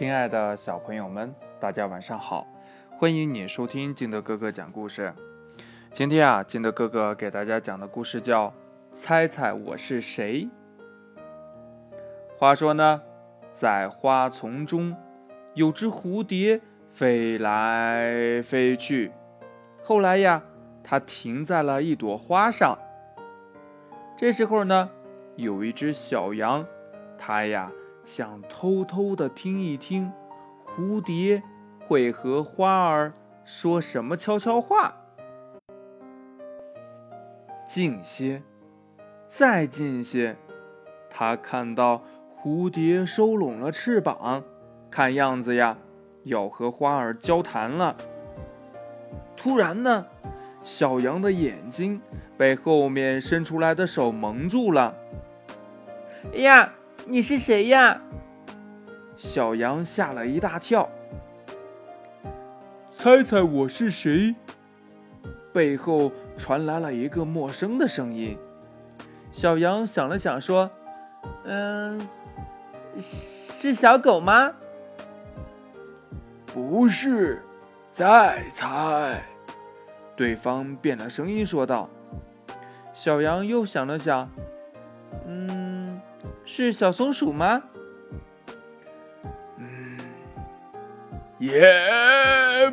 亲爱的小朋友们，大家晚上好！欢迎你收听金德哥哥讲故事。今天啊，金德哥哥给大家讲的故事叫《猜猜我是谁》。话说呢，在花丛中有只蝴蝶飞来飞去，后来呀，它停在了一朵花上。这时候呢，有一只小羊，它呀。想偷偷的听一听，蝴蝶会和花儿说什么悄悄话。近些，再近些，他看到蝴蝶收拢了翅膀，看样子呀，要和花儿交谈了。突然呢，小羊的眼睛被后面伸出来的手蒙住了。哎呀！你是谁呀？小羊吓了一大跳。猜猜我是谁？背后传来了一个陌生的声音。小羊想了想，说：“嗯，是小狗吗？”“不是。”再猜。对方变了声音说道。小羊又想了想，嗯。是小松鼠吗？嗯，也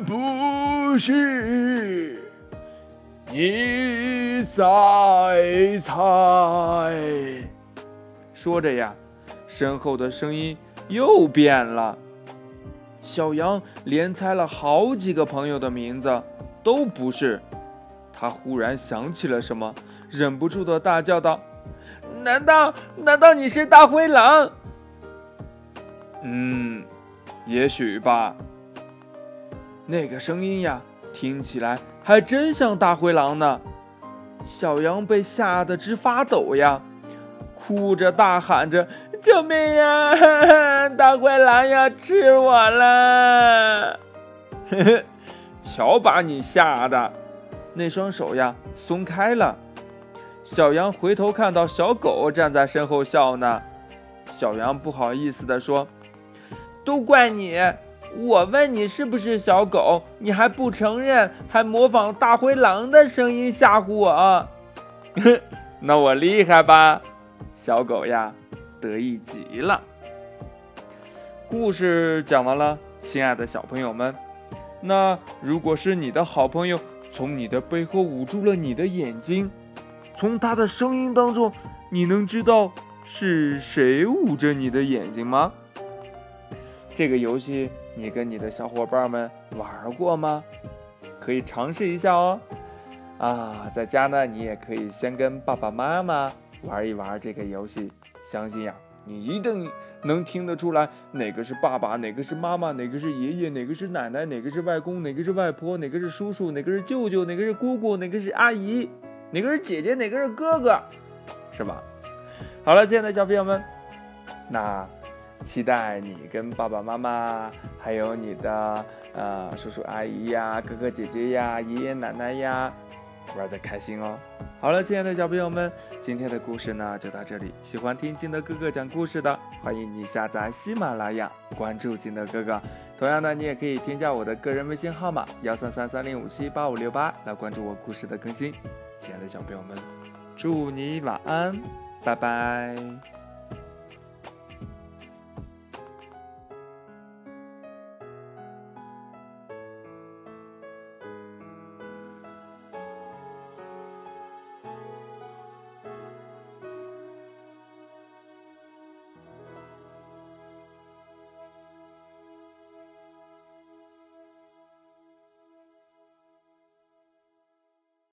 不是。你再猜。说着呀，身后的声音又变了。小羊连猜了好几个朋友的名字，都不是。他忽然想起了什么，忍不住的大叫道。难道难道你是大灰狼？嗯，也许吧。那个声音呀，听起来还真像大灰狼呢。小羊被吓得直发抖呀，哭着大喊着：“救命呀！大灰狼要吃我了！”呵呵，瞧把你吓的，那双手呀松开了。小羊回头看到小狗站在身后笑呢，小羊不好意思地说：“都怪你！我问你是不是小狗，你还不承认，还模仿大灰狼的声音吓唬我。哼 那我厉害吧？”小狗呀，得意极了。故事讲完了，亲爱的小朋友们，那如果是你的好朋友从你的背后捂住了你的眼睛，从他的声音当中，你能知道是谁捂着你的眼睛吗？这个游戏你跟你的小伙伴们玩过吗？可以尝试一下哦。啊，在家呢，你也可以先跟爸爸妈妈玩一玩这个游戏。相信呀，你一定能听得出来哪个是爸爸，哪个是妈妈，哪个是爷爷，哪个是奶奶，哪个是外公，哪个是外婆，哪个是叔叔，哪个是舅舅，哪个是姑姑，哪个是阿姨。哪个是姐姐，哪个是哥哥，是吧？好了，亲爱的小朋友们，那期待你跟爸爸妈妈，还有你的呃叔叔阿姨呀、哥哥姐姐呀、爷爷奶奶呀，玩的开心哦。好了，亲爱的小朋友们，今天的故事呢就到这里。喜欢听金德哥哥讲故事的，欢迎你下载喜马拉雅，关注金德哥哥。同样呢，你也可以添加我的个人微信号码幺三三三零五七八五六八来关注我故事的更新。亲爱的小朋友们，祝你晚安，拜拜。